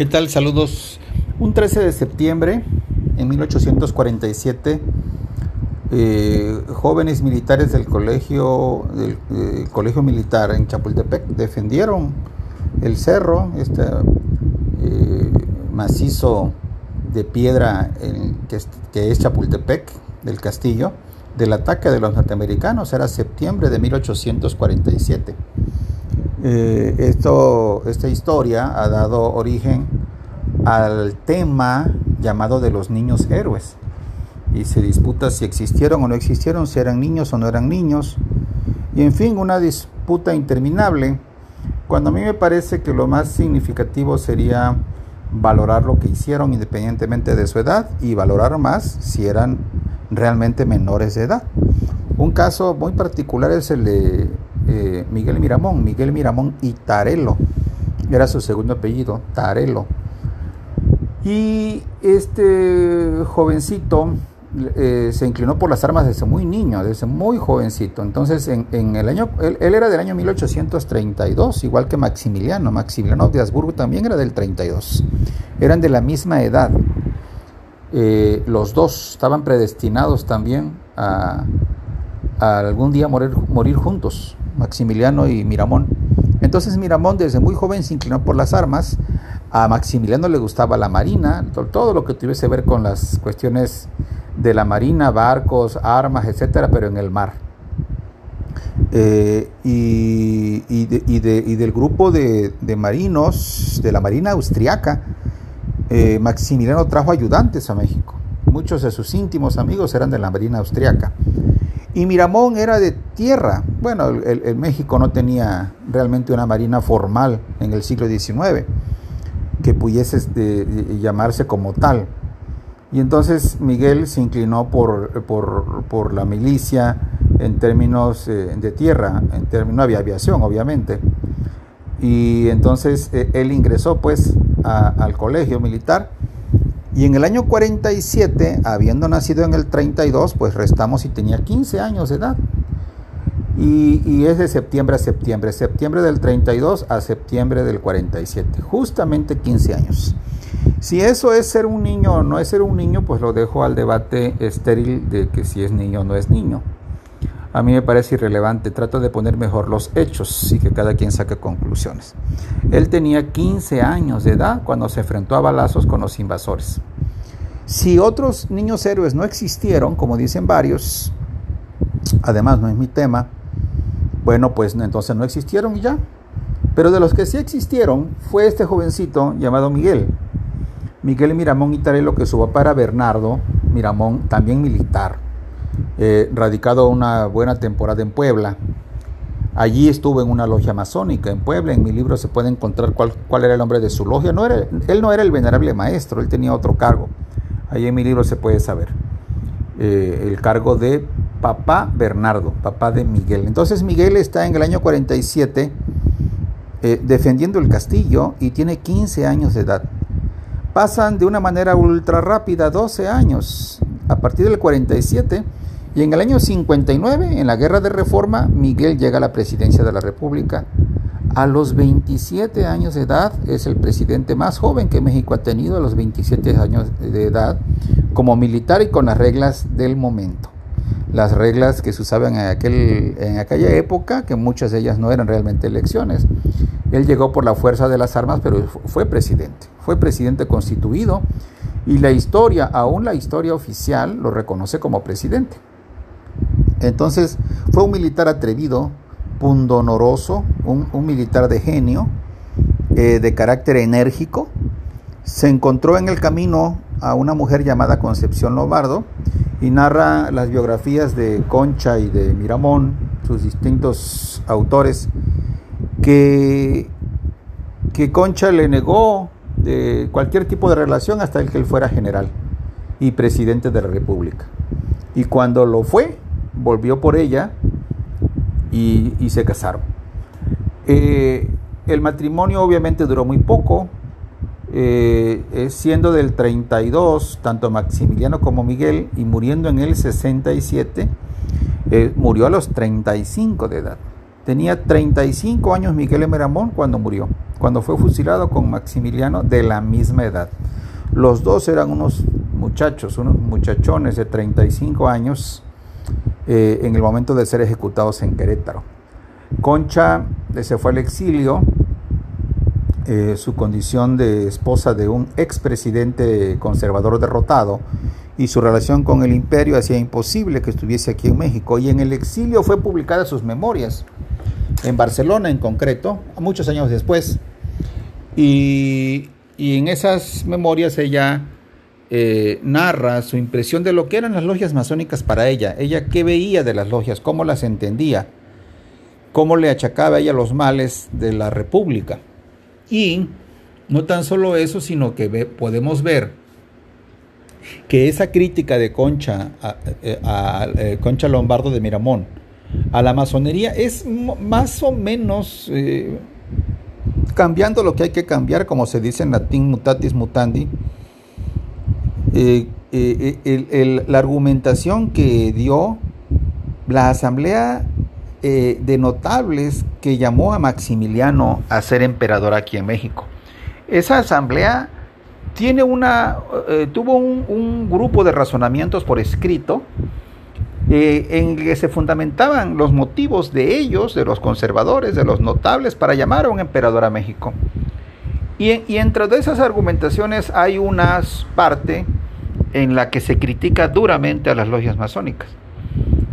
¿Qué tal? Saludos. Un 13 de septiembre, en 1847, eh, jóvenes militares del colegio, del eh, colegio militar en Chapultepec defendieron el cerro, este eh, macizo de piedra que, es, que es Chapultepec, del castillo, del ataque de los norteamericanos. Era septiembre de 1847. Eh, esto, esta historia ha dado origen al tema llamado de los niños héroes. Y se disputa si existieron o no existieron, si eran niños o no eran niños. Y en fin una disputa interminable. Cuando a mí me parece que lo más significativo sería valorar lo que hicieron independientemente de su edad y valorar más si eran realmente menores de edad. Un caso muy particular es el de eh, Miguel Miramón, Miguel Miramón y Tarelo, era su segundo apellido, Tarelo. Y este jovencito eh, se inclinó por las armas desde muy niño, desde muy jovencito. Entonces, en, el año, él, era del año 1832, igual que Maximiliano. Maximiliano de Habsburgo también era del 32. Eran de la misma edad. Eh, los dos estaban predestinados también a, algún día morir, morir juntos. Maximiliano y Miramón. Entonces Miramón desde muy joven se inclinó por las armas, a Maximiliano le gustaba la marina, todo lo que tuviese que ver con las cuestiones de la marina, barcos, armas, etcétera, pero en el mar. Eh, y, del grupo de, marinos de la marina austriaca, eh, Maximiliano trajo ayudantes a México. Muchos de sus íntimos amigos eran de la marina austriaca. Y Miramón era de tierra. Bueno, el, México no tenía realmente una marina formal en el siglo XIX que pudiese este, llamarse como tal. Y entonces Miguel se inclinó por, por, la milicia en términos eh, de tierra, en términos, no había aviación obviamente. Y entonces eh, él ingresó pues al colegio militar y en el año 47, habiendo nacido en el 32, pues restamos y tenía 15 años de edad. Y, es de septiembre a septiembre, septiembre del 32 a septiembre del 47, justamente 15 años. Si eso es ser un niño o no es ser un niño, pues lo dejo al debate estéril de que si es niño o no es niño a mí me parece irrelevante. Trato de poner mejor los hechos y que cada quien saque conclusiones. Él tenía 15 años de edad cuando se enfrentó a balazos con los invasores. Si otros niños héroes no existieron, como dicen varios, además no es mi tema, bueno, pues entonces no existieron y ya. Pero de los que sí existieron fue este jovencito llamado Miguel. Miguel Miramón Itarelo, que su papá era Bernardo Miramón, también militar eh, radicado una buena temporada en Puebla. Allí estuvo en una logia masónica en Puebla. En mi libro se puede encontrar cuál, cuál era el nombre de su logia. No era, él no era el venerable maestro, él tenía otro cargo. Allí en mi libro se puede saber. Eh, el cargo de papá Bernardo, papá de Miguel. Entonces Miguel está en el año 47 eh, defendiendo el castillo y tiene 15 años de edad. Pasan de una manera ultra rápida 12 años. A partir del 47 y en el año 59, en la Guerra de Reforma, Miguel llega a la presidencia de la República. A los 27 años de edad es el presidente más joven que México ha tenido a los 27 años de edad como militar y con las reglas del momento. Las reglas que se usaban en, aquel, en aquella época, que muchas de ellas no eran realmente elecciones. Él llegó por la fuerza de las armas, pero fue presidente. Fue presidente constituido y la historia, aún la historia oficial, lo reconoce como presidente. Entonces fue un militar atrevido, pundonoroso, un, militar de genio, eh, de carácter enérgico. Se encontró en el camino a una mujer llamada Concepción Lombardo y narra las biografías de Concha y de Miramón, sus distintos autores, que, que Concha le negó de cualquier tipo de relación hasta el que él fuera general y presidente de la República. Y cuando lo fue, volvió por ella y, se casaron. Eh, el matrimonio obviamente duró muy poco, eh, siendo del 32, tanto Maximiliano como Miguel, y muriendo en el 67, eh, murió a los 35 de edad. Tenía 35 años Miguel Miramón cuando murió, cuando fue fusilado con Maximiliano de la misma edad. Los dos eran unos muchachos, unos muchachones de 35 años eh, en el momento de ser ejecutados en Querétaro. Concha eh, se fue al exilio, eh, su condición de esposa de un expresidente conservador derrotado y su relación con el imperio hacía imposible que estuviese aquí en México. Y en el exilio fue publicada sus memorias, en Barcelona en concreto, muchos años después. Y, en esas memorias ella eh, narra su impresión de lo que eran las logias masónicas para ella. Ella qué veía de las logias, cómo las entendía, cómo le achacaba a ella los males de la república. Y no tan solo eso, sino que podemos ver que esa crítica de Concha, a, eh, Concha Lombardo de Miramón, a la masonería es más o menos eh, cambiando lo que hay que cambiar, como se dice en latín mutatis mutandi. Eh, la argumentación que dio la asamblea de notables que llamó a Maximiliano a ser emperador aquí en México. Esa asamblea tiene una, eh, tuvo un, grupo de razonamientos por escrito eh, en que se fundamentaban los motivos de ellos, de los conservadores, de los notables, para llamar a un emperador a México. Y, entre de esas argumentaciones hay una parte en la que se critica duramente a las logias masónicas.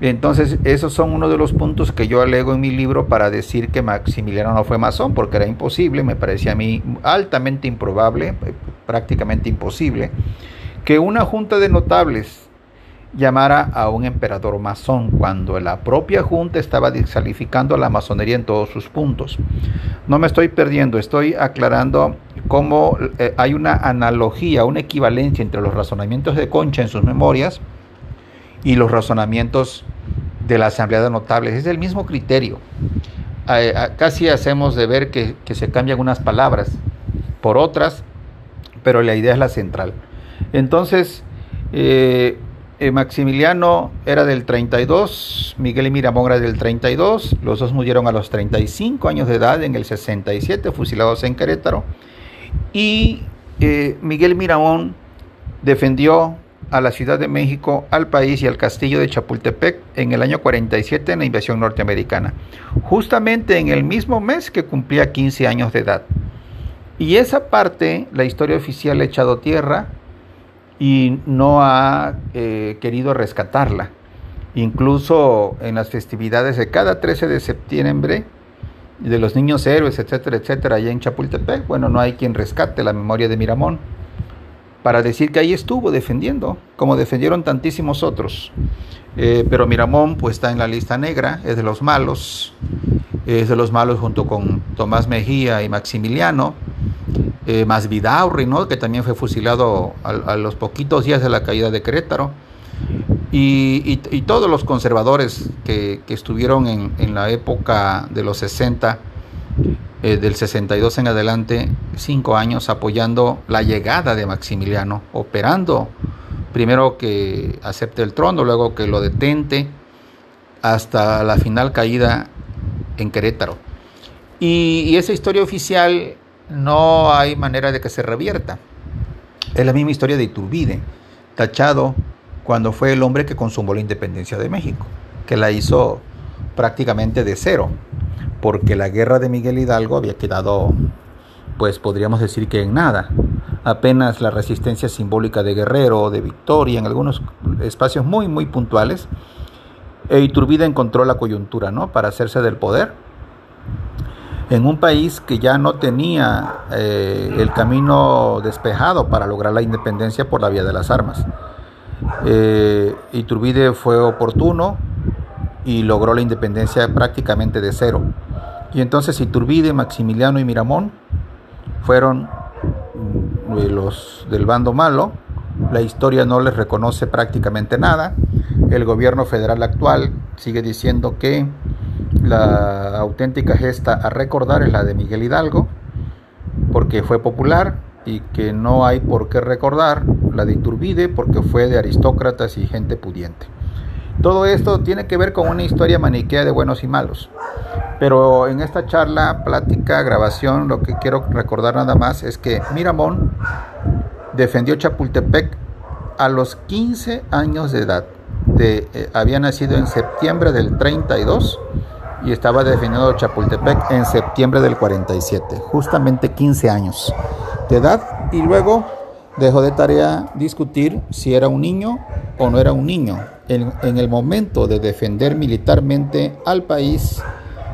Entonces, esos son uno de los puntos que yo alego en mi libro para decir que Maximiliano no fue masón, porque era imposible, me parecía a mí altamente improbable, prácticamente imposible, que una junta de notables llamara a un emperador masón cuando la propia junta estaba descalificando a la masonería en todos sus puntos. No me estoy perdiendo, estoy aclarando cómo eh, hay una analogía, una equivalencia entre los razonamientos de Concha en sus memorias, y los razonamientos de la Asamblea de Notables. Es el mismo criterio. Casi hacemos de ver que, se cambian unas palabras por otras, pero la idea es la central. Entonces, eh, eh, Maximiliano era del 32, Miguel y Miramón era del 32, los dos murieron a los 35 años de edad en el 67, fusilados en Querétaro, y eh, Miguel Miramón defendió a la Ciudad de México, al país y al castillo de Chapultepec en el año 47 en la invasión norteamericana, justamente en el mismo mes que cumplía 15 años de edad. Y esa parte, la historia oficial ha echado tierra y no ha eh, querido rescatarla. Incluso en las festividades de cada 13 de septiembre, de los niños héroes, etcétera, etcétera, allá en Chapultepec, bueno, no hay quien rescate la memoria de Miramón para decir que ahí estuvo defendiendo, como defendieron tantísimos otros. Eh, pero Miramón pues está en la lista negra, es de los malos, es de los malos junto con Tomás Mejía y Maximiliano, eh, más Vidaurri, ¿no? que también fue fusilado a, los poquitos días de la caída de Querétaro, y, todos los conservadores que, estuvieron en, en la época de los 60 eh, del 62 en adelante, cinco años apoyando la llegada de Maximiliano, operando primero que acepte el trono, luego que lo detente, hasta la final caída en Querétaro. Y, esa historia oficial no hay manera de que se revierta. Es la misma historia de Iturbide, tachado cuando fue el hombre que consumó la independencia de México, que la hizo prácticamente de cero porque la guerra de Miguel Hidalgo había quedado, pues podríamos decir que en nada. Apenas la resistencia simbólica de Guerrero, de Victoria, en algunos espacios muy, muy puntuales. E Iturbide encontró la coyuntura, ¿no? Para hacerse del poder en un país que ya no tenía eh, el camino despejado para lograr la independencia por la vía de las armas. Eh, Iturbide fue oportuno y logró la independencia prácticamente de cero. Y entonces Iturbide, Maximiliano y Miramón fueron mm, los del bando malo. La historia no les reconoce prácticamente nada. El gobierno federal actual sigue diciendo que la auténtica gesta a recordar es la de Miguel Hidalgo, porque fue popular y que no hay por qué recordar la de Iturbide porque fue de aristócratas y gente pudiente. Todo esto tiene que ver con una historia maniquea de buenos y malos. Pero en esta charla, plática, grabación, lo que quiero recordar nada más es que Miramón defendió Chapultepec a los 15 años de edad. Eh, había nacido en septiembre del 32 y estaba defendiendo Chapultepec en septiembre del 47, justamente 15 años de edad. Y luego dejó de tarea discutir si era un niño o no era un niño en, en el momento de defender militarmente al país,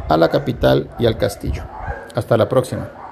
a la capital y al castillo. Hasta la próxima.